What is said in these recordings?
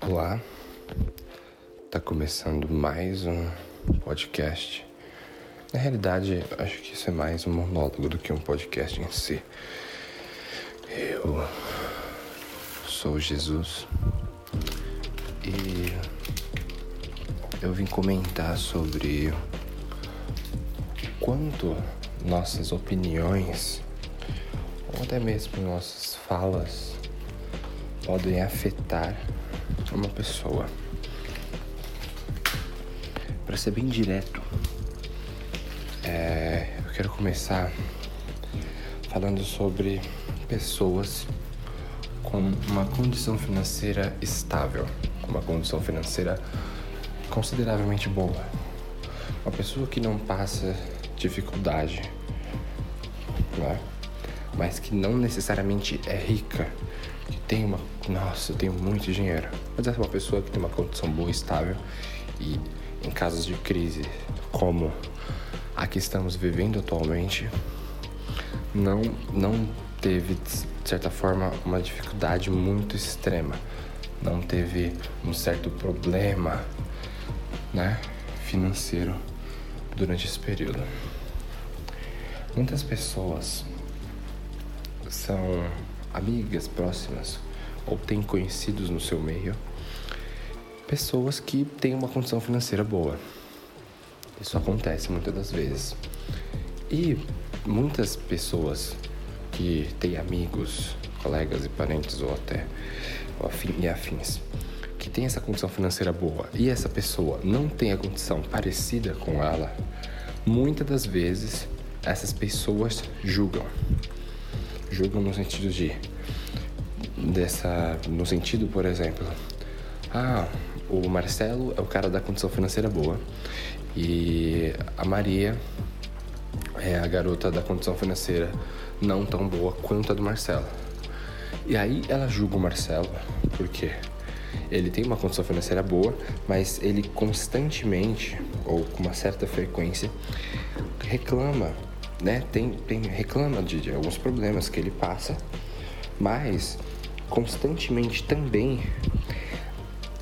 Olá, tá começando mais um podcast. Na realidade, acho que isso é mais um monólogo do que um podcast em si. Eu sou Jesus e eu vim comentar sobre quanto nossas opiniões ou até mesmo nossas falas podem afetar uma pessoa. Para ser bem direto, é, eu quero começar falando sobre pessoas com uma condição financeira estável, uma condição financeira consideravelmente boa. Uma pessoa que não passa dificuldade, né? mas que não necessariamente é rica, tem uma. Nossa, eu tenho muito dinheiro. Mas é uma pessoa que tem uma condição boa, estável e em casos de crise como a que estamos vivendo atualmente, não, não teve, de certa forma, uma dificuldade muito extrema. Não teve um certo problema né, financeiro durante esse período. Muitas pessoas são amigas próximas ou têm conhecidos no seu meio pessoas que têm uma condição financeira boa. Isso acontece muitas das vezes. E muitas pessoas que têm amigos, colegas e parentes ou até ou afim, e afins que tem essa condição financeira boa e essa pessoa não tem a condição parecida com ela, muitas das vezes essas pessoas julgam. Julgam no sentido de dessa no sentido, por exemplo, ah, o Marcelo é o cara da condição financeira boa e a Maria é a garota da condição financeira não tão boa quanto a do Marcelo. E aí ela julga o Marcelo, por quê? Ele tem uma condição financeira boa, mas ele constantemente, ou com uma certa frequência, reclama, né? Tem, tem reclama de, de alguns problemas que ele passa, mas constantemente também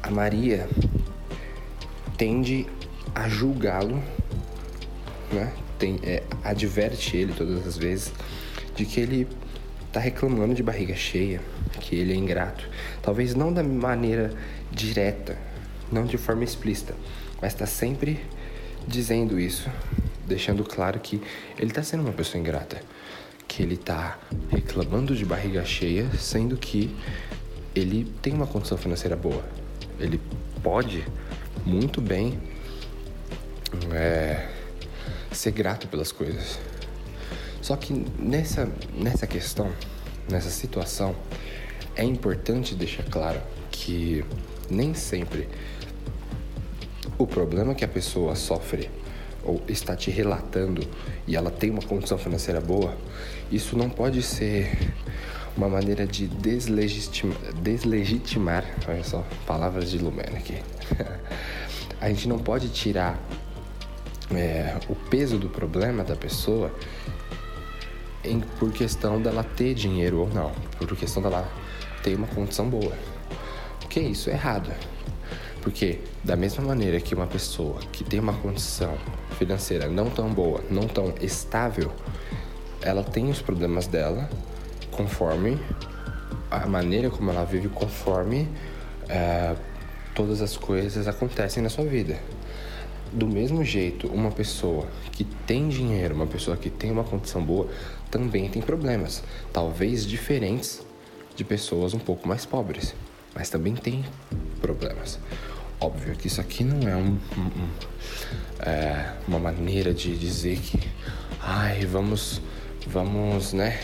a Maria tende a julgá-lo, né? Tem, é, adverte ele todas as vezes de que ele tá reclamando de barriga cheia, que ele é ingrato. Talvez não da maneira direta, não de forma explícita, mas está sempre dizendo isso, deixando claro que ele está sendo uma pessoa ingrata, que ele está reclamando de barriga cheia, sendo que ele tem uma condição financeira boa. Ele pode muito bem é, ser grato pelas coisas. Só que nessa, nessa questão, nessa situação, é importante deixar claro que nem sempre o problema que a pessoa sofre ou está te relatando e ela tem uma condição financeira boa, isso não pode ser uma maneira de deslegitimar, deslegitimar olha só, palavras de Lumena aqui. a gente não pode tirar é, o peso do problema da pessoa em, por questão dela ter dinheiro ou não, por questão dela ter uma condição boa. Porque isso é errado. Porque da mesma maneira que uma pessoa que tem uma condição financeira não tão boa, não tão estável, ela tem os problemas dela conforme a maneira como ela vive, conforme é, todas as coisas acontecem na sua vida. Do mesmo jeito, uma pessoa que tem dinheiro, uma pessoa que tem uma condição boa, também tem problemas, talvez diferentes de pessoas um pouco mais pobres, mas também tem problemas. Óbvio que isso aqui não é, um, um, um, é uma maneira de dizer que, ai, vamos, vamos, né?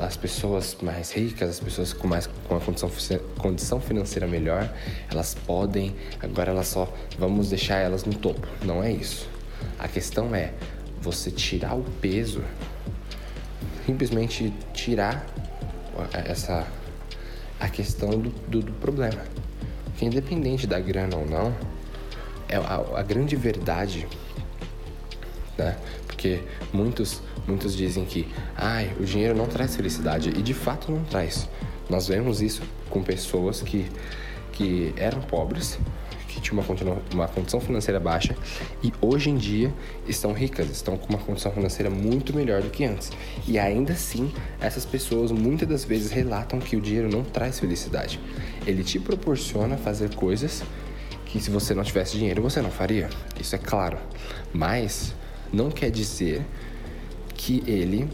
as pessoas mais ricas, as pessoas com mais com a condição, condição financeira melhor, elas podem, agora elas só vamos deixar elas no topo. Não é isso. A questão é você tirar o peso, simplesmente tirar essa a questão do, do, do problema. Que independente da grana ou não, é a, a grande verdade, né? Porque muitos Muitos dizem que, ai, o dinheiro não traz felicidade e de fato não traz. Nós vemos isso com pessoas que, que eram pobres, que tinham uma, uma condição financeira baixa e hoje em dia estão ricas, estão com uma condição financeira muito melhor do que antes. E ainda assim, essas pessoas muitas das vezes relatam que o dinheiro não traz felicidade. Ele te proporciona fazer coisas que se você não tivesse dinheiro você não faria. Isso é claro. Mas não quer dizer que ele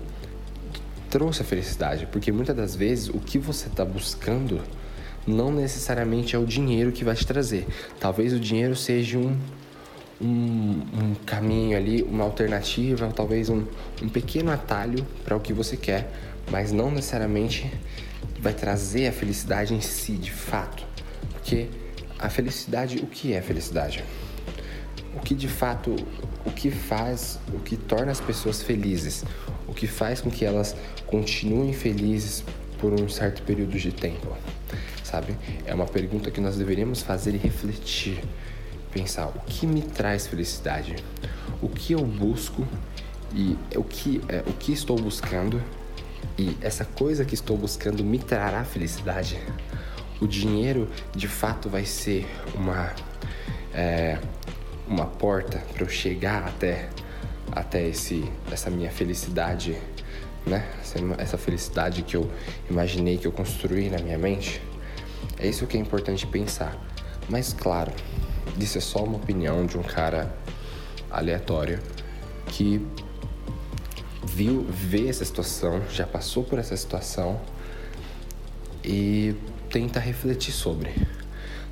trouxe a felicidade, porque muitas das vezes o que você está buscando não necessariamente é o dinheiro que vai te trazer. Talvez o dinheiro seja um, um, um caminho ali, uma alternativa, talvez um, um pequeno atalho para o que você quer, mas não necessariamente vai trazer a felicidade em si, de fato. Porque a felicidade, o que é felicidade? O que de fato, o que faz, o que torna as pessoas felizes, o que faz com que elas continuem felizes por um certo período de tempo sabe? É uma pergunta que nós deveríamos fazer e refletir. Pensar o que me traz felicidade, o que eu busco e o que, é, o que estou buscando e essa coisa que estou buscando me trará felicidade. O dinheiro de fato vai ser uma, é, uma porta para eu chegar até, até esse, essa minha felicidade, né? Essa felicidade que eu imaginei, que eu construí na minha mente. É isso que é importante pensar. Mas claro, isso é só uma opinião de um cara aleatório que viu, vê essa situação, já passou por essa situação e tenta refletir sobre.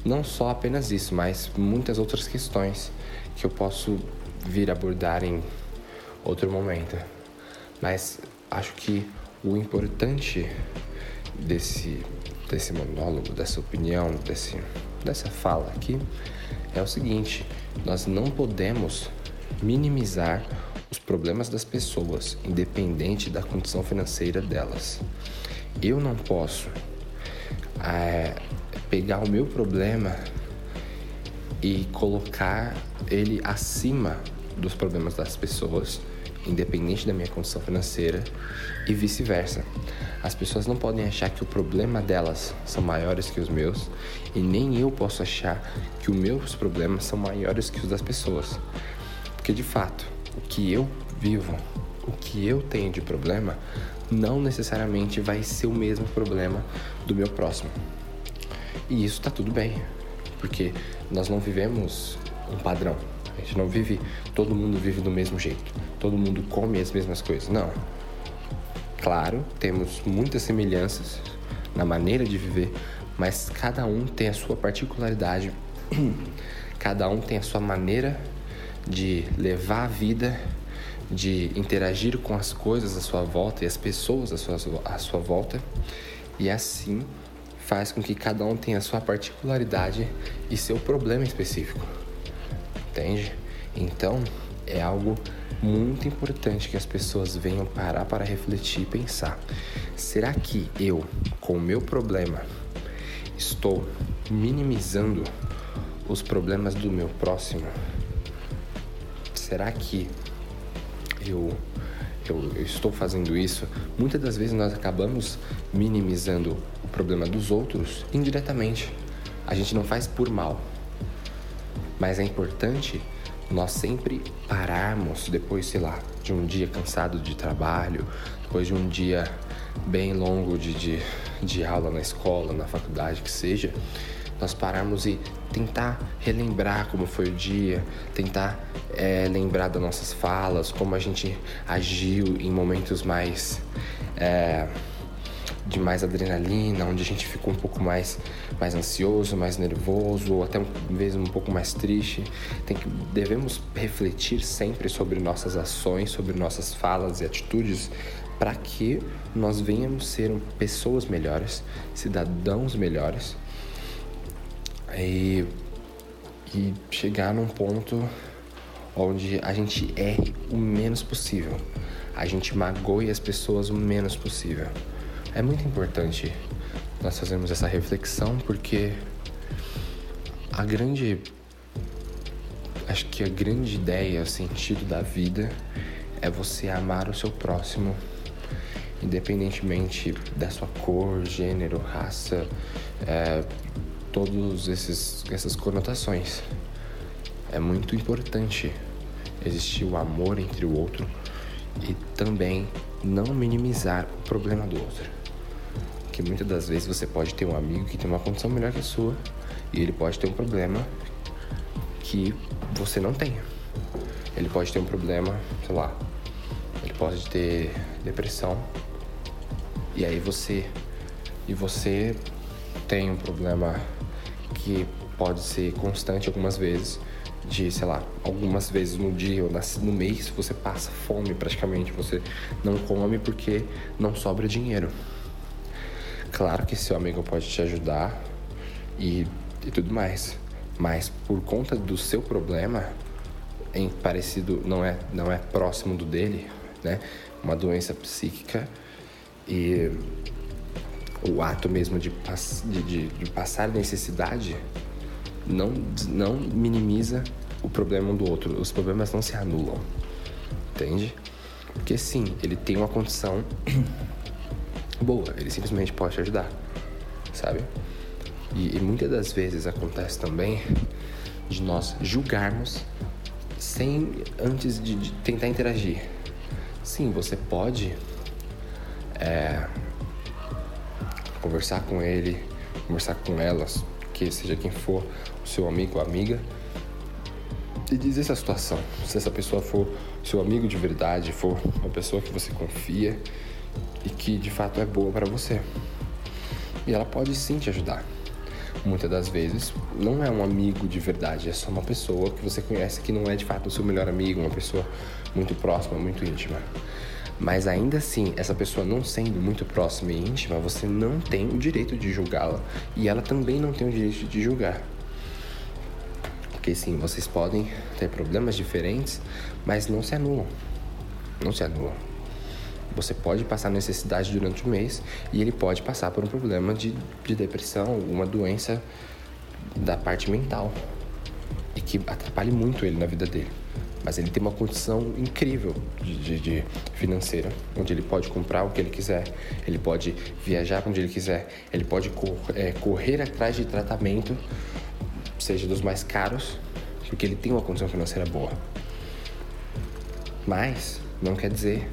Não só apenas isso, mas muitas outras questões que eu posso vir abordar em outro momento. Mas acho que o importante desse desse monólogo, dessa opinião, desse, dessa fala aqui é o seguinte: nós não podemos minimizar os problemas das pessoas, independente da condição financeira delas. Eu não posso é, pegar o meu problema e colocar ele acima dos problemas das pessoas independente da minha condição financeira e vice-versa. As pessoas não podem achar que o problema delas são maiores que os meus e nem eu posso achar que os meus problemas são maiores que os das pessoas. Porque de fato, o que eu vivo, o que eu tenho de problema, não necessariamente vai ser o mesmo problema do meu próximo. E isso tá tudo bem, porque nós não vivemos um padrão. A gente não vive, todo mundo vive do mesmo jeito, todo mundo come as mesmas coisas. Não. Claro, temos muitas semelhanças na maneira de viver, mas cada um tem a sua particularidade, cada um tem a sua maneira de levar a vida, de interagir com as coisas à sua volta e as pessoas à sua, à sua volta, e assim faz com que cada um tenha sua particularidade e seu problema específico entende? Então, é algo muito importante que as pessoas venham parar para refletir e pensar: será que eu, com o meu problema, estou minimizando os problemas do meu próximo? Será que eu, eu, eu estou fazendo isso? Muitas das vezes nós acabamos minimizando o problema dos outros indiretamente. A gente não faz por mal, mas é importante nós sempre pararmos depois, sei lá, de um dia cansado de trabalho, depois de um dia bem longo de, de, de aula na escola, na faculdade, que seja, nós pararmos e tentar relembrar como foi o dia, tentar é, lembrar das nossas falas, como a gente agiu em momentos mais. É, de mais adrenalina, onde a gente ficou um pouco mais, mais ansioso, mais nervoso, ou até mesmo um pouco mais triste. Tem que, devemos refletir sempre sobre nossas ações, sobre nossas falas e atitudes, para que nós venhamos ser pessoas melhores, cidadãos melhores e, e chegar num ponto onde a gente erre o menos possível, a gente magoe as pessoas o menos possível. É muito importante nós fazermos essa reflexão porque a grande. Acho que a grande ideia, o sentido da vida é você amar o seu próximo, independentemente da sua cor, gênero, raça, é, todas essas conotações. É muito importante existir o amor entre o outro e também não minimizar o problema do outro. Que muitas das vezes você pode ter um amigo que tem uma condição melhor que a sua e ele pode ter um problema que você não tem. Ele pode ter um problema, sei lá, ele pode ter depressão e aí você e você tem um problema que pode ser constante algumas vezes de, sei lá, algumas vezes no dia ou no mês você passa fome praticamente, você não come porque não sobra dinheiro. Claro que seu amigo pode te ajudar e, e tudo mais, mas por conta do seu problema, em parecido não é não é próximo do dele, né? Uma doença psíquica e o ato mesmo de, de, de, de passar necessidade não, não minimiza o problema um do outro. Os problemas não se anulam. Entende? Porque sim, ele tem uma condição boa, ele simplesmente pode te ajudar, sabe? E, e muitas das vezes acontece também de nós julgarmos sem antes de, de tentar interagir. Sim, você pode é, conversar com ele, conversar com elas, que seja quem for, o seu amigo amiga, e dizer essa situação. Se essa pessoa for seu amigo de verdade, for uma pessoa que você confia e que de fato é boa para você. E ela pode sim te ajudar. Muitas das vezes não é um amigo de verdade, é só uma pessoa que você conhece que não é de fato o seu melhor amigo, uma pessoa muito próxima, muito íntima. Mas ainda assim, essa pessoa não sendo muito próxima e íntima, você não tem o direito de julgá-la. E ela também não tem o direito de julgar. Porque sim, vocês podem ter problemas diferentes, mas não se anulam. Não se anulam. Você pode passar necessidade durante o mês e ele pode passar por um problema de, de depressão, alguma doença da parte mental e que atrapalhe muito ele na vida dele mas ele tem uma condição incrível de, de, de, financeira, onde ele pode comprar o que ele quiser, ele pode viajar onde ele quiser, ele pode cor, é, correr atrás de tratamento, seja dos mais caros, porque ele tem uma condição financeira boa. Mas não quer dizer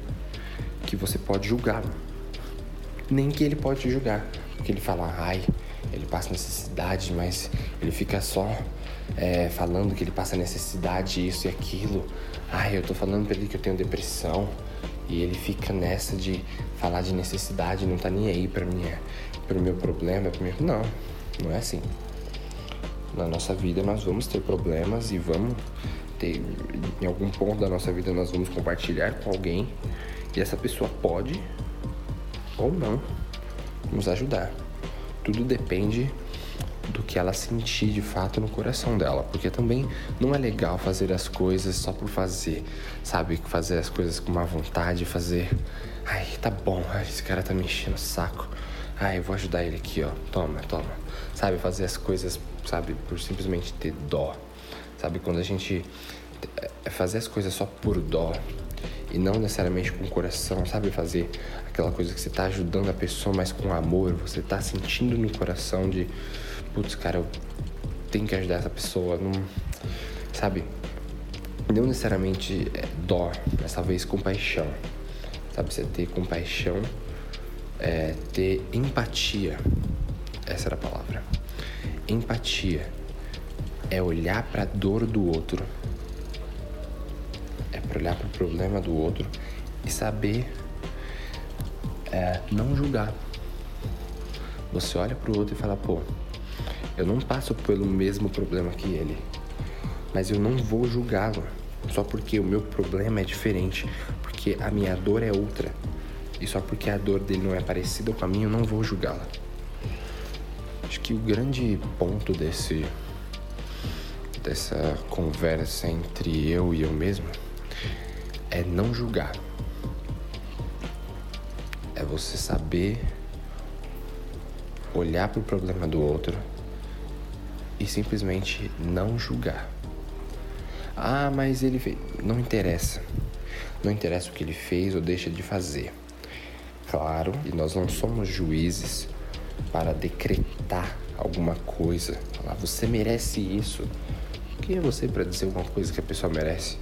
que você pode julgá-lo, nem que ele pode te julgar, porque ele fala, ai, ele passa necessidade, mas ele fica só é, falando que ele passa necessidade, isso e aquilo. Ai, eu tô falando pra ele que eu tenho depressão. E ele fica nessa de falar de necessidade, não tá nem aí pra minha, pro meu problema. Pro meu... Não, não é assim. Na nossa vida nós vamos ter problemas e vamos ter. Em algum ponto da nossa vida nós vamos compartilhar com alguém. E essa pessoa pode ou não nos ajudar. Tudo depende do que ela sentir de fato no coração dela, porque também não é legal fazer as coisas só por fazer, sabe? Fazer as coisas com má vontade, fazer, ai, tá bom, esse cara tá me enchendo o saco, ai, eu vou ajudar ele aqui, ó, toma, toma, sabe? Fazer as coisas, sabe, por simplesmente ter dó, sabe? Quando a gente é fazer as coisas só por dó e não necessariamente com o coração, sabe? Fazer aquela coisa que você tá ajudando a pessoa, mas com amor, você tá sentindo no coração de putz, cara, eu tenho que ajudar essa pessoa, não. Sabe? Não necessariamente é dó, dessa vez compaixão. Sabe? Você ter compaixão, é, ter empatia. Essa era a palavra. Empatia é olhar para a dor do outro. É para olhar para o problema do outro e saber é, não julgar. Você olha para o outro e fala, pô, eu não passo pelo mesmo problema que ele, mas eu não vou julgá-lo só porque o meu problema é diferente, porque a minha dor é outra. E só porque a dor dele não é parecida com a minha, eu não vou julgá-la. Acho que o grande ponto desse dessa conversa entre eu e eu mesmo é não julgar. É você saber olhar para o problema do outro e simplesmente não julgar. Ah, mas ele fez. Não interessa. Não interessa o que ele fez ou deixa de fazer. Claro, e nós não somos juízes para decretar alguma coisa, falar você merece isso. Quem é você para dizer alguma coisa que a pessoa merece?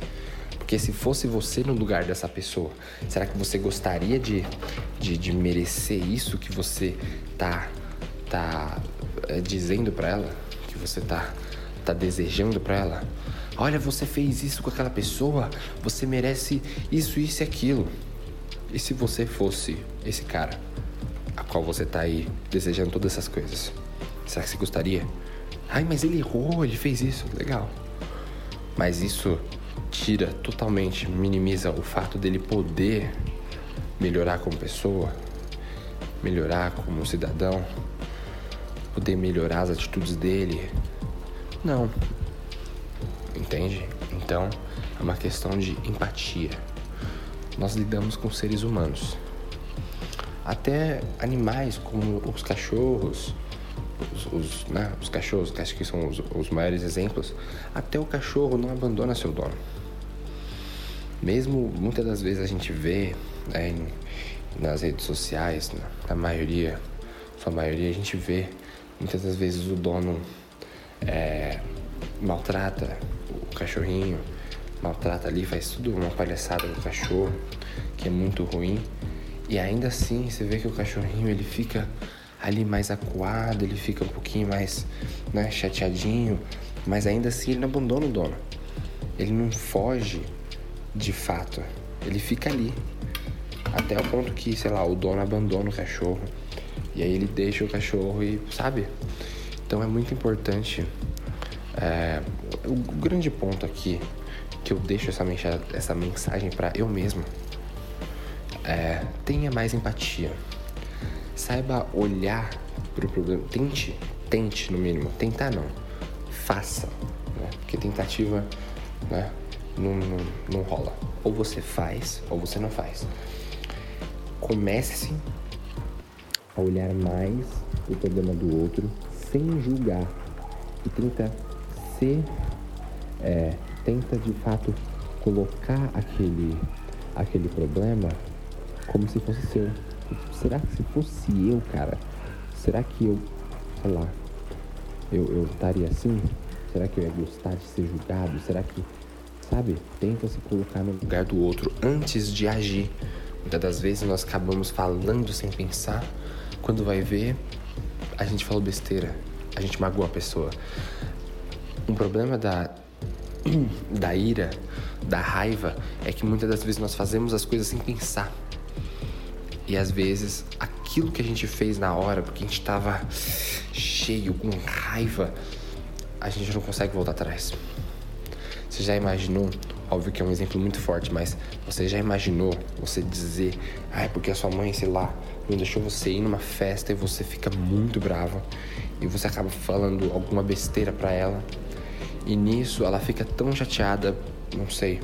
Porque se fosse você no lugar dessa pessoa, será que você gostaria de, de, de merecer isso que você tá, tá é, dizendo para ela? Que você tá, tá desejando para ela? Olha, você fez isso com aquela pessoa, você merece isso, isso e aquilo. E se você fosse esse cara, a qual você tá aí desejando todas essas coisas? Será que você gostaria? Ai, mas ele errou, ele fez isso, legal. Mas isso tira totalmente, minimiza o fato dele poder melhorar como pessoa, melhorar como cidadão, poder melhorar as atitudes dele. Não, entende? Então é uma questão de empatia. Nós lidamos com seres humanos. Até animais como os cachorros, os, os, né, os cachorros, que acho que são os, os maiores exemplos, até o cachorro não abandona seu dono. Mesmo muitas das vezes a gente vê né, nas redes sociais, na, maioria, sua maioria, a gente vê muitas das vezes o dono é, maltrata o cachorrinho, maltrata ali, faz tudo uma palhaçada com o cachorro, que é muito ruim. E ainda assim, você vê que o cachorrinho ele fica ali mais acuado, ele fica um pouquinho mais né, chateadinho, mas ainda assim ele não abandona o dono. Ele não foge de fato, ele fica ali. Até o ponto que, sei lá, o dono abandona o cachorro. E aí ele deixa o cachorro e, sabe? Então é muito importante é, o grande ponto aqui que eu deixo essa, mensagem, essa mensagem para eu mesmo é tenha mais empatia. Saiba olhar para o problema. Tente, tente no mínimo. Tentar não. Faça. Né? Porque tentativa né, não, não, não rola. Ou você faz ou você não faz. Comece a olhar mais o problema do outro sem julgar e tenta você é, tenta de fato colocar aquele, aquele problema como se fosse seu. Será que se fosse eu, cara, será que eu, sei lá, eu, eu estaria assim? Será que eu ia gostar de ser julgado? Será que, sabe, tenta se colocar no lugar do outro antes de agir. Muitas das vezes nós acabamos falando sem pensar, quando vai ver, a gente falou besteira, a gente magoou a pessoa. Um problema da, da ira, da raiva, é que muitas das vezes nós fazemos as coisas sem pensar. E às vezes aquilo que a gente fez na hora, porque a gente estava cheio, com raiva, a gente não consegue voltar atrás. Você já imaginou? Óbvio que é um exemplo muito forte, mas você já imaginou você dizer, ah, é porque a sua mãe, sei lá, não deixou você ir numa festa e você fica muito bravo e você acaba falando alguma besteira para ela e nisso ela fica tão chateada, não sei,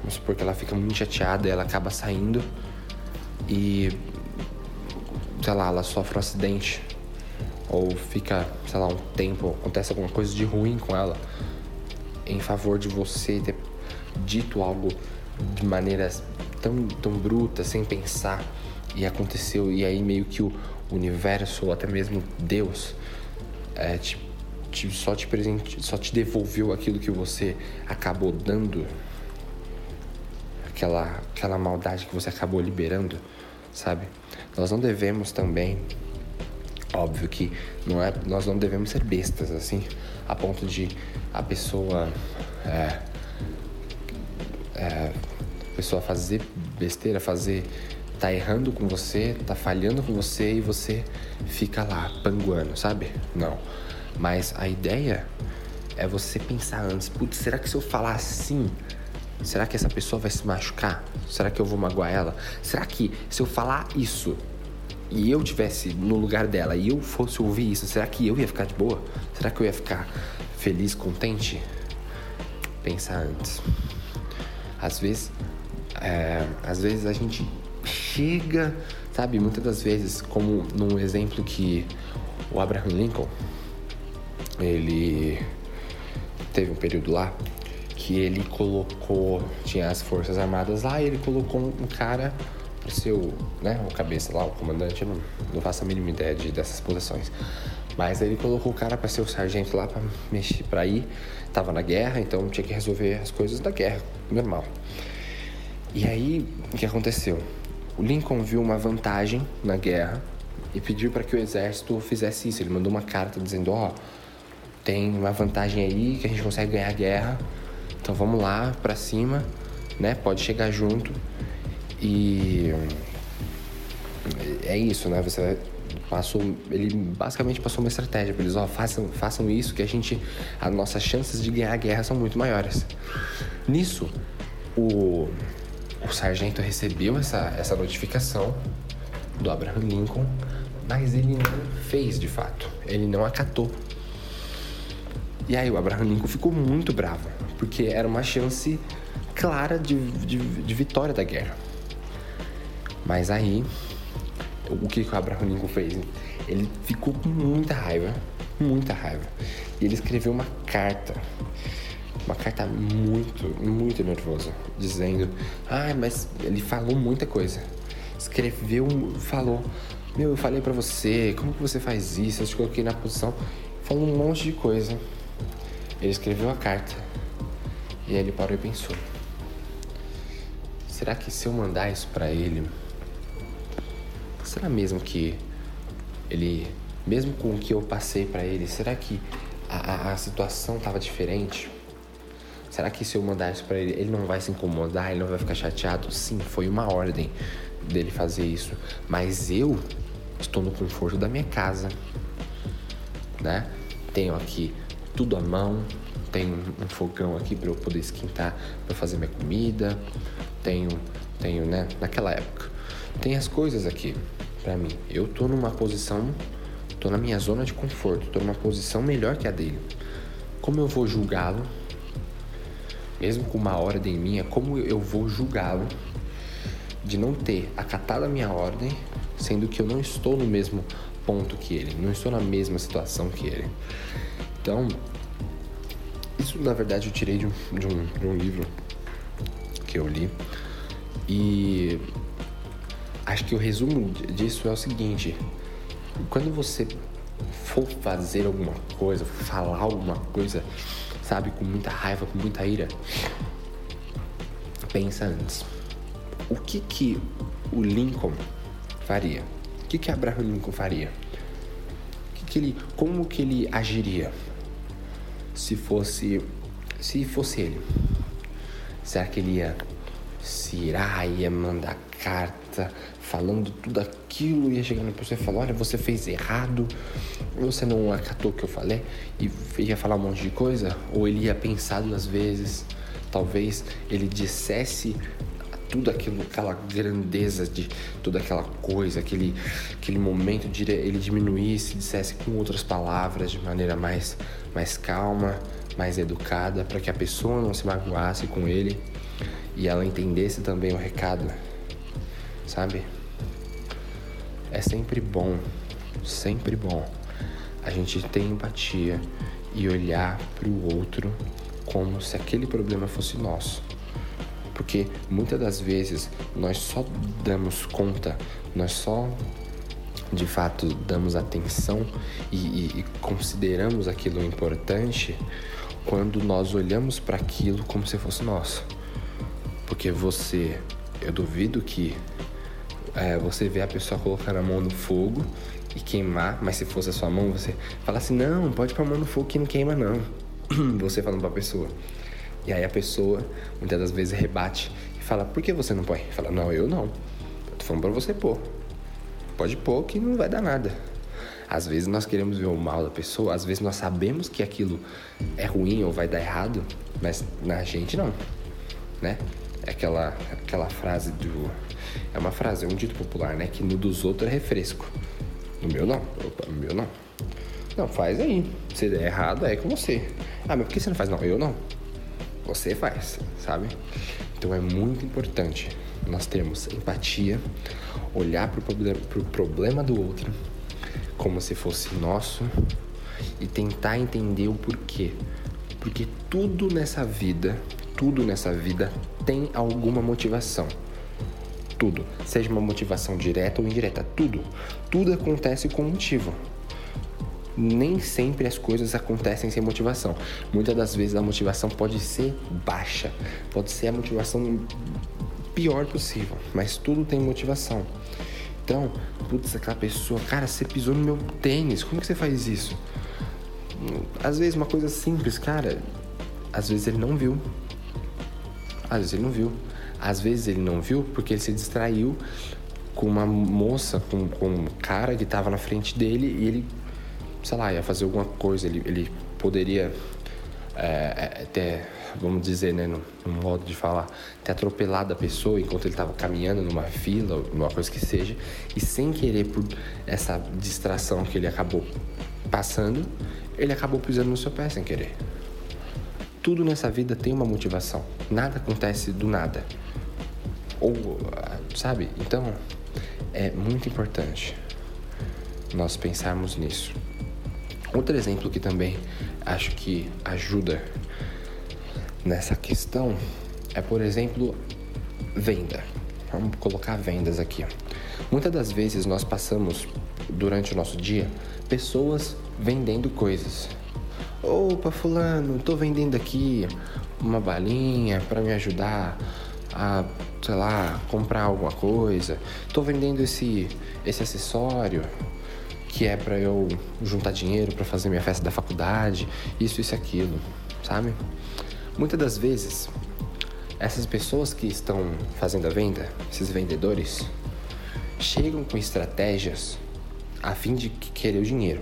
vamos supor que ela fica muito chateada, ela acaba saindo e, sei lá, ela sofre um acidente ou fica, sei lá, um tempo, acontece alguma coisa de ruim com ela em favor de você ter dito algo de maneiras tão, tão bruta, sem pensar, e aconteceu, e aí meio que o universo, ou até mesmo Deus, é, te te, só te presente, só te devolveu aquilo que você acabou dando, aquela, aquela maldade que você acabou liberando, sabe? Nós não devemos também, óbvio que não é, nós não devemos ser bestas assim, a ponto de a pessoa é, é, a pessoa fazer besteira, fazer tá errando com você, tá falhando com você e você fica lá panguando, sabe? Não. Mas a ideia é você pensar antes, putz, será que se eu falar assim, será que essa pessoa vai se machucar? Será que eu vou magoar ela? Será que se eu falar isso e eu tivesse no lugar dela e eu fosse ouvir isso, será que eu ia ficar de boa? Será que eu ia ficar feliz, contente? Pensar antes. Às vezes, é, às vezes a gente chega, sabe, muitas das vezes, como num exemplo que o Abraham Lincoln ele teve um período lá que ele colocou, tinha as forças armadas lá e ele colocou um cara ser o, né, o cabeça lá, o comandante, eu não, não faço a mínima ideia de, dessas posições. Mas ele colocou o cara para ser o sargento lá para mexer, para ir. Tava na guerra, então tinha que resolver as coisas da guerra, normal. E aí, o que aconteceu? O Lincoln viu uma vantagem na guerra e pediu para que o exército fizesse isso. Ele mandou uma carta dizendo: Ó, oh, tem uma vantagem aí que a gente consegue ganhar a guerra, então vamos lá para cima, né? Pode chegar junto. E é isso, né? Você passou, ele basicamente passou uma estratégia para eles, ó, façam, façam isso que a gente, as nossas chances de ganhar a guerra são muito maiores. Nisso, o, o sargento recebeu essa, essa notificação do Abraham Lincoln, mas ele não fez de fato, ele não acatou. E aí o Abraham Lincoln ficou muito bravo, porque era uma chance clara de, de, de vitória da guerra. Mas aí o que, o Abraham Lincoln fez? Ele ficou com muita raiva, muita raiva. E ele escreveu uma carta, uma carta muito, muito nervosa, dizendo: Ah, mas ele falou muita coisa. Escreveu, falou: Meu, eu falei para você, como que você faz isso? Eu te coloquei na posição. Falou um monte de coisa. Ele escreveu a carta. E aí ele parou e pensou: Será que se eu mandar isso para ele, será mesmo que ele, mesmo com o que eu passei para ele, será que a, a, a situação estava diferente? Será que se eu mandar isso para ele, ele não vai se incomodar, ele não vai ficar chateado? Sim, foi uma ordem dele fazer isso, mas eu estou no conforto da minha casa, né? Tenho aqui tudo à mão, tenho um fogão aqui para eu poder esquentar para fazer minha comida, tenho, tenho, né? Naquela época, tem as coisas aqui para mim. Eu tô numa posição, tô na minha zona de conforto, tô numa posição melhor que a dele. Como eu vou julgá-lo? Mesmo com uma ordem minha, como eu vou julgá-lo de não ter acatado a minha ordem, sendo que eu não estou no mesmo ponto que ele, não estou na mesma situação que ele. Então, isso na verdade eu tirei de um, de um, de um livro que eu li e acho que o resumo disso é o seguinte: quando você for fazer alguma coisa, falar alguma coisa, sabe, com muita raiva, com muita ira, pensa antes. O que que o Lincoln faria? O que que Abraham Lincoln faria? Que que ele, como que ele agiria se fosse se fosse ele? Será que ele ia se irar, ia mandar carta falando tudo aquilo, ia chegar na pessoa e falar: Olha, você fez errado, você não acatou o que eu falei, e ia falar um monte de coisa, ou ele ia pensar duas vezes, talvez ele dissesse tudo aquilo, aquela grandeza de toda aquela coisa, aquele, aquele momento de ele diminuísse, dissesse com outras palavras de maneira mais, mais calma, mais educada, para que a pessoa não se magoasse com ele e ela entendesse também o recado sabe? É sempre bom, sempre bom a gente ter empatia e olhar para o outro como se aquele problema fosse nosso. Porque muitas das vezes nós só damos conta, nós só de fato damos atenção e, e, e consideramos aquilo importante quando nós olhamos para aquilo como se fosse nosso. Porque você, eu duvido que é, você vê a pessoa colocar a mão no fogo e queimar, mas se fosse a sua mão, você fala assim: não, pode pôr a mão no fogo que não queima, não. você falando pra pessoa. E aí a pessoa, muitas das vezes, rebate e fala: por que você não põe? Fala: não, eu não. Eu tô falando pra você pôr. Pode pôr que não vai dar nada. Às vezes nós queremos ver o mal da pessoa, às vezes nós sabemos que aquilo é ruim ou vai dar errado, mas na gente não, né? Aquela, aquela frase do é uma frase, é um dito popular, né? Que no dos outros é refresco. No meu não. Opa, no meu não. Não, faz aí. Se der errado, é com você. Ah, mas por que você não faz? Não, eu não. Você faz, sabe? Então é muito importante nós termos empatia, olhar para o pro problema do outro como se fosse nosso e tentar entender o porquê. Porque tudo nessa vida, tudo nessa vida tem alguma motivação. Tudo. Seja uma motivação direta ou indireta. Tudo. Tudo acontece com motivo. nem sempre as coisas acontecem sem motivação. Muitas das vezes a motivação pode ser baixa, pode ser a motivação pior possível, mas tudo tem motivação. Então, putz, aquela pessoa, cara, você pisou no meu tênis, como que você faz isso? Às vezes uma coisa simples, cara, às vezes ele não viu. Às vezes ele não viu. Às vezes ele não viu porque ele se distraiu com uma moça, com, com um cara que estava na frente dele e ele, sei lá, ia fazer alguma coisa. Ele, ele poderia é, ter vamos dizer, né, no, no, modo de falar, ter atropelado a pessoa enquanto ele estava caminhando numa fila, numa coisa que seja, e sem querer por essa distração que ele acabou passando, ele acabou pisando no seu pé sem querer. Tudo nessa vida tem uma motivação. Nada acontece do nada. Ou, sabe? Então, é muito importante nós pensarmos nisso. Outro exemplo que também acho que ajuda nessa questão é, por exemplo, venda. Vamos colocar vendas aqui. Muitas das vezes nós passamos durante o nosso dia pessoas vendendo coisas. Opa, fulano, tô vendendo aqui uma balinha para me ajudar a, sei lá, comprar alguma coisa. Tô vendendo esse esse acessório que é para eu juntar dinheiro para fazer minha festa da faculdade, isso isso aquilo, sabe? Muitas das vezes, essas pessoas que estão fazendo a venda, esses vendedores, chegam com estratégias a fim de querer o dinheiro.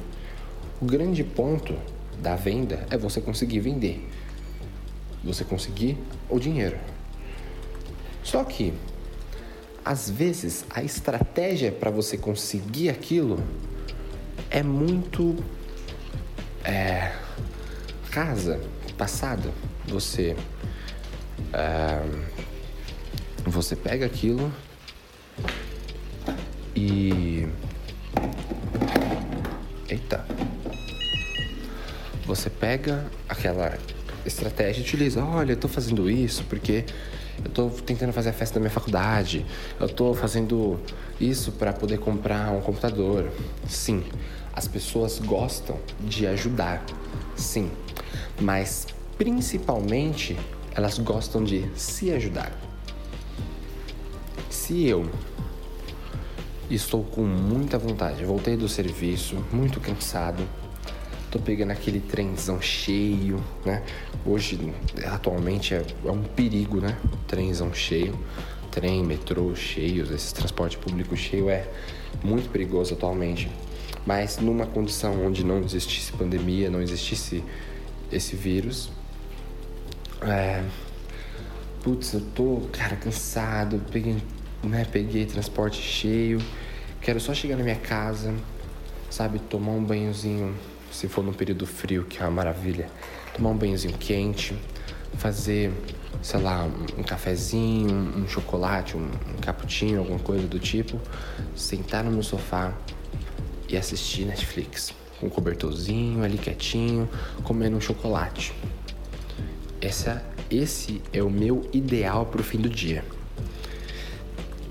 O grande ponto da venda é você conseguir vender, você conseguir o dinheiro. Só que, às vezes, a estratégia para você conseguir aquilo é muito. É, casa, passada você uh, você pega aquilo e eita você pega aquela estratégia e utiliza. Olha eu tô fazendo isso porque eu tô tentando fazer a festa da minha faculdade. Eu tô fazendo isso para poder comprar um computador. Sim as pessoas gostam de ajudar sim. Mas principalmente elas gostam de se ajudar. Se eu estou com muita vontade, voltei do serviço, muito cansado, tô pegando aquele trenzão cheio, né? Hoje, atualmente, é, é um perigo, né? Trenzão cheio, trem, metrô cheios, esse transporte público cheio é muito perigoso atualmente. Mas numa condição onde não existisse pandemia, não existisse esse vírus, é. Putz, eu tô, cara, cansado. Peguei, né, peguei transporte cheio. Quero só chegar na minha casa, sabe? Tomar um banhozinho, se for no período frio, que é uma maravilha. Tomar um banhozinho quente, fazer, sei lá, um cafezinho, um chocolate, um, um cappuccino, alguma coisa do tipo. Sentar no meu sofá e assistir Netflix. Com um cobertorzinho ali quietinho, comendo um chocolate. Essa, esse é o meu ideal para o fim do dia.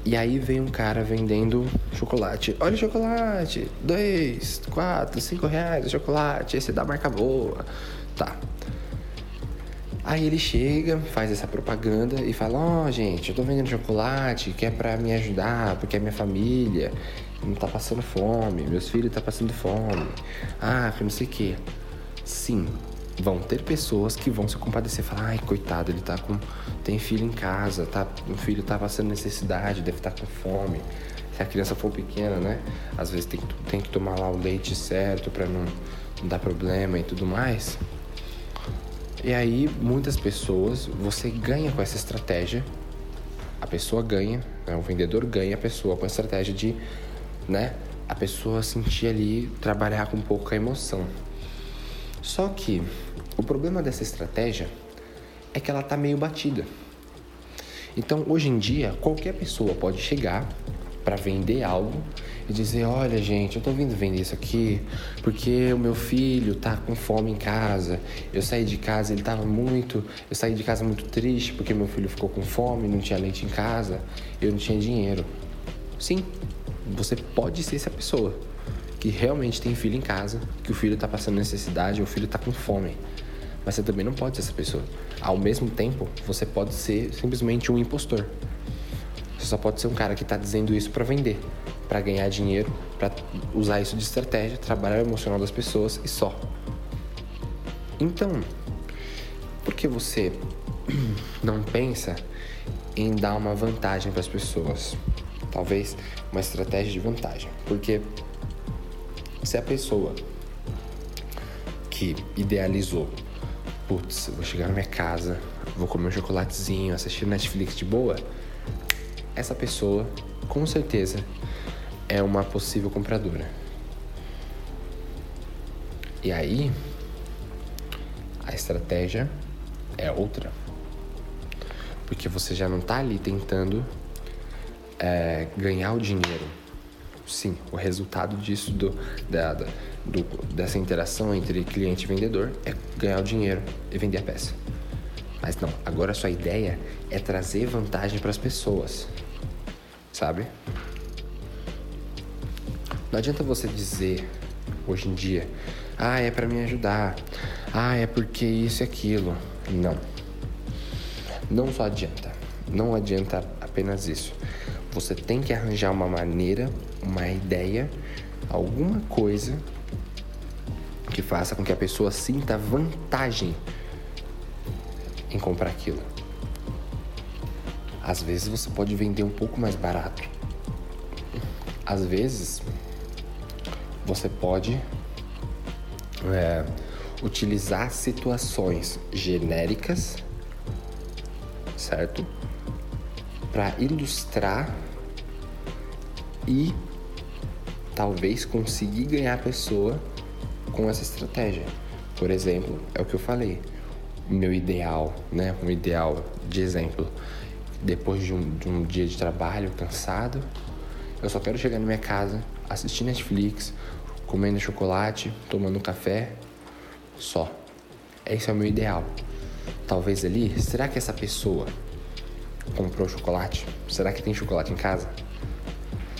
E aí vem um cara vendendo chocolate. Olha o chocolate, dois, quatro, cinco reais o chocolate, esse é da marca boa. Tá. Aí ele chega, faz essa propaganda e fala: Ó, oh, gente, eu tô vendendo chocolate que é pra me ajudar, porque é minha família não tá passando fome, meus filhos tá passando fome. Ah, que não sei o quê. Sim, vão ter pessoas que vão se compadecer, falar, ai, coitado, ele tá com tem filho em casa, tá, o filho tá passando necessidade, deve estar tá com fome. Se a criança for pequena, né? Às vezes tem, tem que tomar lá o leite certo para não, não dar problema e tudo mais. E aí, muitas pessoas, você ganha com essa estratégia, a pessoa ganha, né? o vendedor ganha a pessoa com a estratégia de, né? A pessoa sentir ali, trabalhar com pouca emoção. Só que o problema dessa estratégia é que ela está meio batida. Então, hoje em dia, qualquer pessoa pode chegar para vender algo e dizer: Olha, gente, eu estou vindo vender isso aqui porque o meu filho está com fome em casa. Eu saí de casa, ele estava muito. Eu saí de casa muito triste porque meu filho ficou com fome, não tinha leite em casa, eu não tinha dinheiro. Sim, você pode ser essa pessoa que realmente têm filho em casa, que o filho está passando necessidade o filho está com fome. Mas você também não pode ser essa pessoa. Ao mesmo tempo, você pode ser simplesmente um impostor. Você só pode ser um cara que está dizendo isso para vender, para ganhar dinheiro, para usar isso de estratégia, trabalhar o emocional das pessoas e só. Então, por que você não pensa em dar uma vantagem para as pessoas? Talvez uma estratégia de vantagem. Porque se a pessoa que idealizou, putz, vou chegar na minha casa, vou comer um chocolatezinho, assistir Netflix de boa, essa pessoa com certeza é uma possível compradora. E aí, a estratégia é outra. Porque você já não está ali tentando é, ganhar o dinheiro. Sim, o resultado disso, do, da, da, do, dessa interação entre cliente e vendedor, é ganhar o dinheiro e vender a peça. Mas não, agora a sua ideia é trazer vantagem para as pessoas, sabe? Não adianta você dizer hoje em dia, ah, é para me ajudar, ah, é porque isso e aquilo. Não. Não só adianta. Não adianta apenas isso. Você tem que arranjar uma maneira, uma ideia, alguma coisa que faça com que a pessoa sinta vantagem em comprar aquilo. Às vezes você pode vender um pouco mais barato. Às vezes você pode é, utilizar situações genéricas, certo? Para ilustrar e talvez conseguir ganhar a pessoa com essa estratégia. Por exemplo, é o que eu falei, meu ideal, né? Um ideal de exemplo. Depois de um, de um dia de trabalho cansado, eu só quero chegar na minha casa, assistir Netflix, comendo chocolate, tomando café, só. Esse é o meu ideal. Talvez ali, será que essa pessoa comprou chocolate? Será que tem chocolate em casa?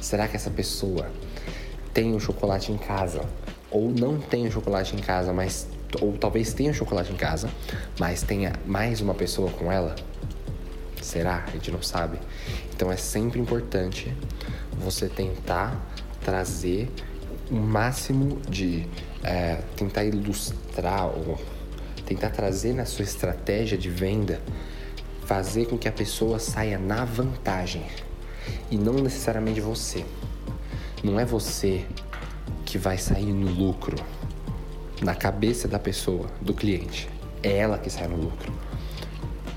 Será que essa pessoa tem o chocolate em casa? Ou não tem o chocolate em casa, mas. Ou talvez tenha chocolate em casa, mas tenha mais uma pessoa com ela? Será? A gente não sabe. Então é sempre importante você tentar trazer o máximo de é, tentar ilustrar ou tentar trazer na sua estratégia de venda, fazer com que a pessoa saia na vantagem e não necessariamente você. Não é você que vai sair no lucro na cabeça da pessoa, do cliente. É ela que sai no lucro.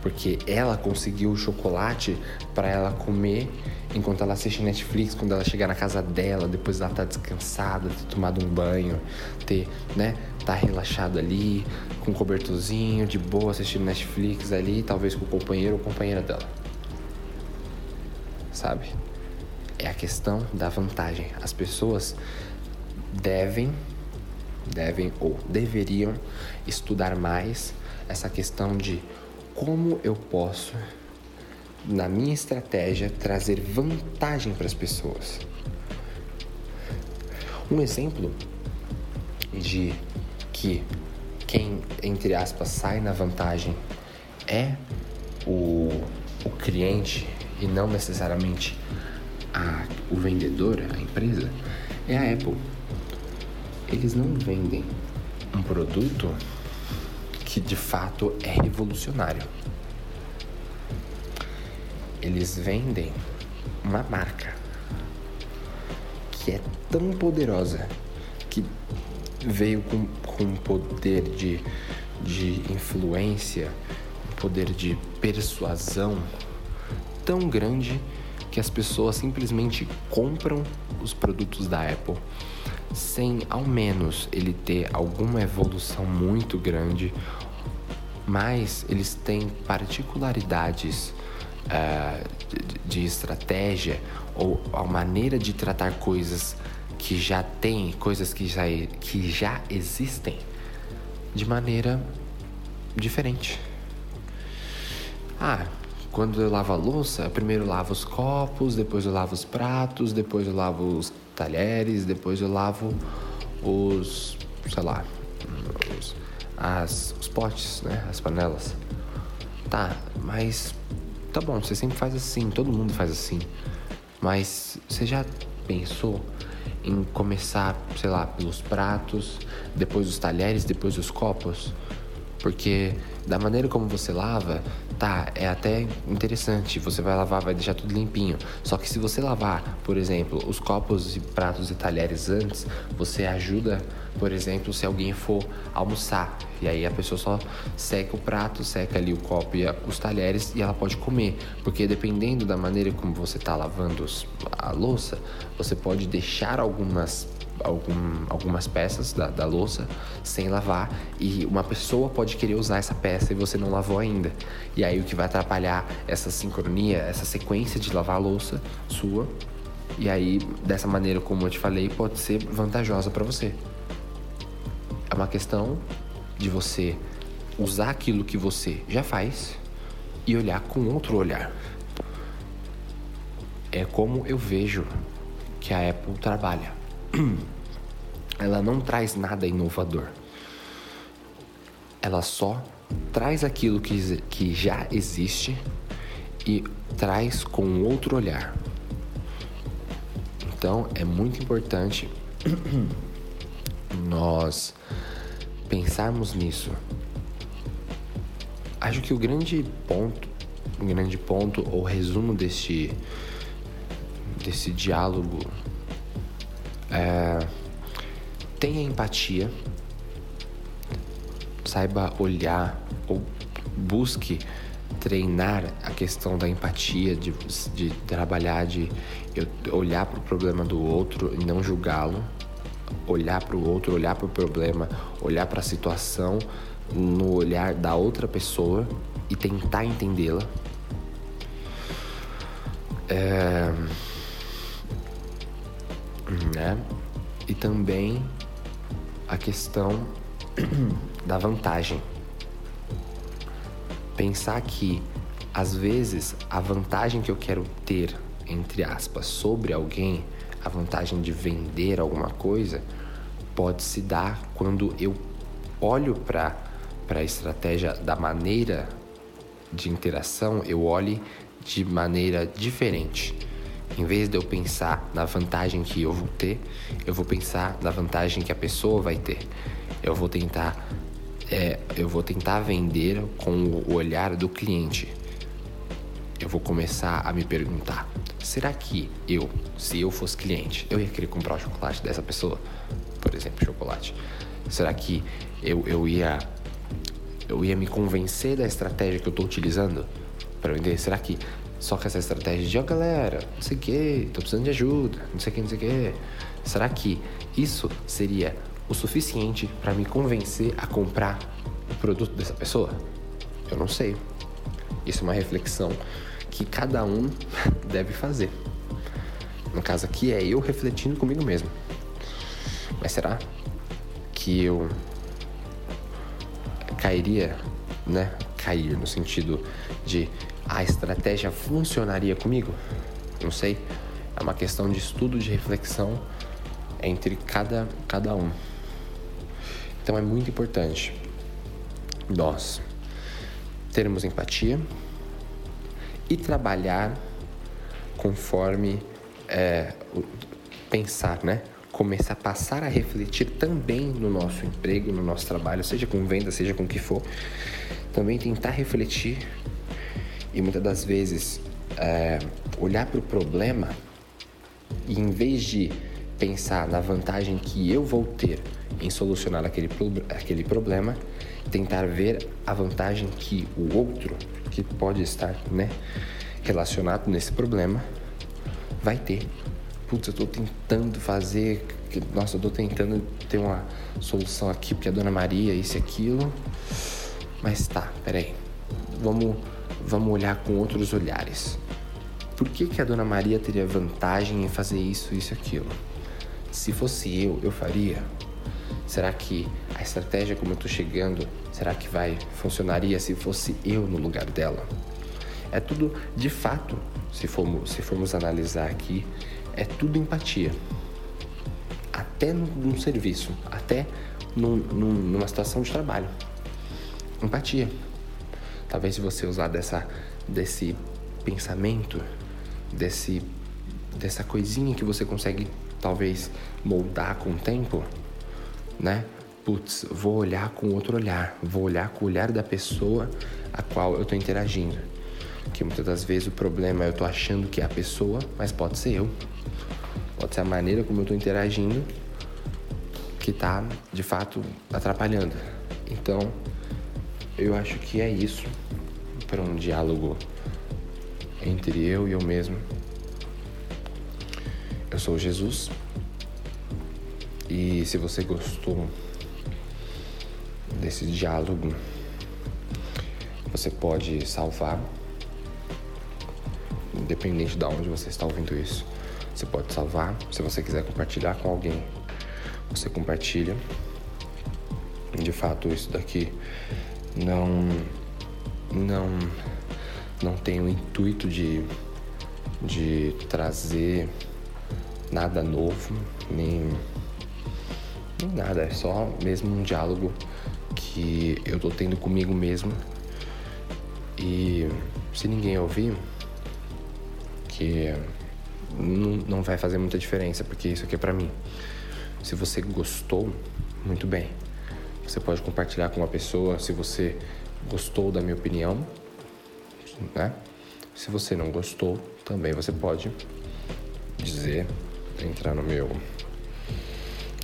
Porque ela conseguiu o chocolate para ela comer enquanto ela assiste Netflix, quando ela chegar na casa dela, depois ela tá descansada, ter tomado um banho, ter, né, tá relaxado ali, com um cobertorzinho, de boa, assistindo Netflix ali, talvez com o companheiro ou companheira dela. Sabe? É a questão da vantagem. As pessoas devem, devem ou deveriam estudar mais essa questão de como eu posso na minha estratégia, trazer vantagem para as pessoas. Um exemplo de que quem, entre aspas, sai na vantagem é o, o cliente e não necessariamente a, o vendedor, a empresa, é a Apple. Eles não vendem um produto que de fato é revolucionário eles vendem uma marca que é tão poderosa que veio com, com um poder de, de influência, poder de persuasão tão grande que as pessoas simplesmente compram os produtos da Apple sem ao menos ele ter alguma evolução muito grande, mas eles têm particularidades uh, de, de estratégia ou a maneira de tratar coisas que já tem, coisas que já, que já existem, de maneira diferente. Ah, quando eu lavo a louça, primeiro lavo os copos, depois eu lavo os pratos, depois eu lavo os talheres, depois eu lavo os, sei lá, os, as, os potes, né? As panelas. Tá, mas tá bom, você sempre faz assim, todo mundo faz assim. Mas você já pensou em começar, sei lá, pelos pratos, depois os talheres, depois os copos? Porque da maneira como você lava, tá, é até interessante. Você vai lavar, vai deixar tudo limpinho. Só que se você lavar, por exemplo, os copos e pratos e talheres antes, você ajuda, por exemplo, se alguém for almoçar. E aí a pessoa só seca o prato, seca ali o copo e os talheres e ela pode comer. Porque dependendo da maneira como você está lavando a louça, você pode deixar algumas algum, algumas peças da, da louça sem lavar e uma pessoa pode querer usar essa peça e você não lavou ainda. E aí o que vai atrapalhar essa sincronia, essa sequência de lavar a louça sua. E aí, dessa maneira, como eu te falei, pode ser vantajosa para você. É uma questão de você usar aquilo que você já faz e olhar com outro olhar. É como eu vejo que a Apple trabalha. ela não traz nada inovador. Ela só traz aquilo que, que já existe e traz com outro olhar. Então é muito importante nós pensarmos nisso. Acho que o grande ponto, o grande ponto ou resumo deste desse diálogo é, tenha empatia, saiba olhar ou busque treinar a questão da empatia, de, de trabalhar, de olhar para o problema do outro e não julgá-lo, olhar para o outro, olhar para o problema, olhar para a situação no olhar da outra pessoa e tentar entendê-la. É né? E também a questão da vantagem. Pensar que às vezes a vantagem que eu quero ter, entre aspas, sobre alguém, a vantagem de vender alguma coisa, pode se dar quando eu olho para a estratégia da maneira de interação, eu olhe de maneira diferente. Em vez de eu pensar na vantagem que eu vou ter, eu vou pensar na vantagem que a pessoa vai ter. Eu vou tentar, é, eu vou tentar vender com o olhar do cliente. Eu vou começar a me perguntar: será que eu, se eu fosse cliente, eu ia querer comprar o chocolate dessa pessoa? Por exemplo, chocolate. Será que eu, eu ia eu ia me convencer da estratégia que eu estou utilizando para vender? Será que só que essa estratégia de, ó oh, galera, não sei o que, tô precisando de ajuda, não sei o que, não sei o que. Será que isso seria o suficiente para me convencer a comprar o produto dessa pessoa? Eu não sei. Isso é uma reflexão que cada um deve fazer. No caso aqui é eu refletindo comigo mesmo. Mas será que eu cairia, né? Cair no sentido de a estratégia funcionaria comigo? Não sei. É uma questão de estudo, de reflexão entre cada, cada um. Então é muito importante nós termos empatia e trabalhar conforme é, pensar, né? Começar a passar a refletir também no nosso emprego, no nosso trabalho, seja com venda, seja com o que for. Também tentar refletir e muitas das vezes é, olhar para o problema e em vez de pensar na vantagem que eu vou ter em solucionar aquele, aquele problema, tentar ver a vantagem que o outro, que pode estar né, relacionado nesse problema, vai ter. Putz, eu estou tentando fazer, nossa, eu estou tentando ter uma solução aqui porque a Dona Maria, isso e aquilo, mas tá, peraí, vamos vamos olhar com outros olhares. Por que, que a Dona Maria teria vantagem em fazer isso, isso e aquilo? Se fosse eu, eu faria? Será que a estratégia como eu estou chegando, será que vai funcionaria se fosse eu no lugar dela? É tudo, de fato, se formos, se formos analisar aqui, é tudo empatia. até num, serviço, até num, num, numa situação de trabalho. Empatia. Talvez se você usar dessa, desse pensamento, desse, dessa coisinha que você consegue talvez moldar com o tempo, né? Putz, vou olhar com outro olhar, vou olhar com o olhar da pessoa a qual eu estou interagindo. Que muitas das vezes o problema é eu estou achando que é a pessoa, mas pode ser eu. Pode ser a maneira como eu estou interagindo que está de fato atrapalhando. Então, eu acho que é isso para um diálogo entre eu e eu mesmo. Eu sou Jesus. E se você gostou desse diálogo, você pode salvar, independente de onde você está ouvindo isso. Você pode salvar. Se você quiser compartilhar com alguém, você compartilha. De fato, isso daqui não não não tem o intuito de de trazer nada novo, nem, nem nada, é só mesmo um diálogo que eu tô tendo comigo mesmo. E se ninguém ouvir, que não, não vai fazer muita diferença, porque isso aqui é para mim. Se você gostou, muito bem. Você pode compartilhar com uma pessoa se você gostou da minha opinião, né? Se você não gostou, também você pode dizer, entrar no meu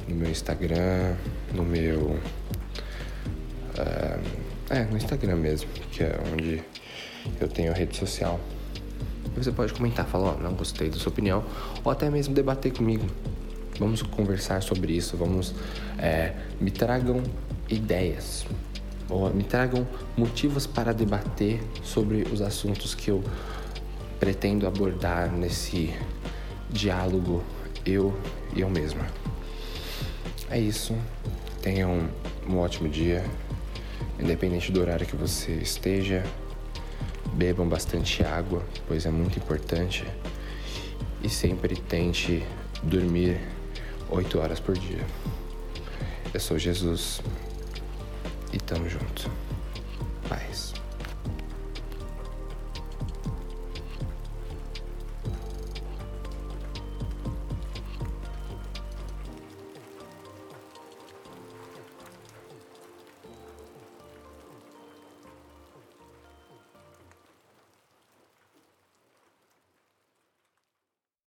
no meu Instagram, no meu uh, é, no Instagram mesmo, que é onde eu tenho rede social. Você pode comentar, falar, ó, oh, não gostei da sua opinião, ou até mesmo debater comigo. Vamos conversar sobre isso, vamos. É, me tragam ideias, ou me tragam motivos para debater sobre os assuntos que eu pretendo abordar nesse diálogo eu e eu mesma. É isso. Tenham um ótimo dia, independente do horário que você esteja. Bebam bastante água, pois é muito importante. E sempre tente dormir 8 horas por dia. Eu sou Jesus e tamo junto. Paz.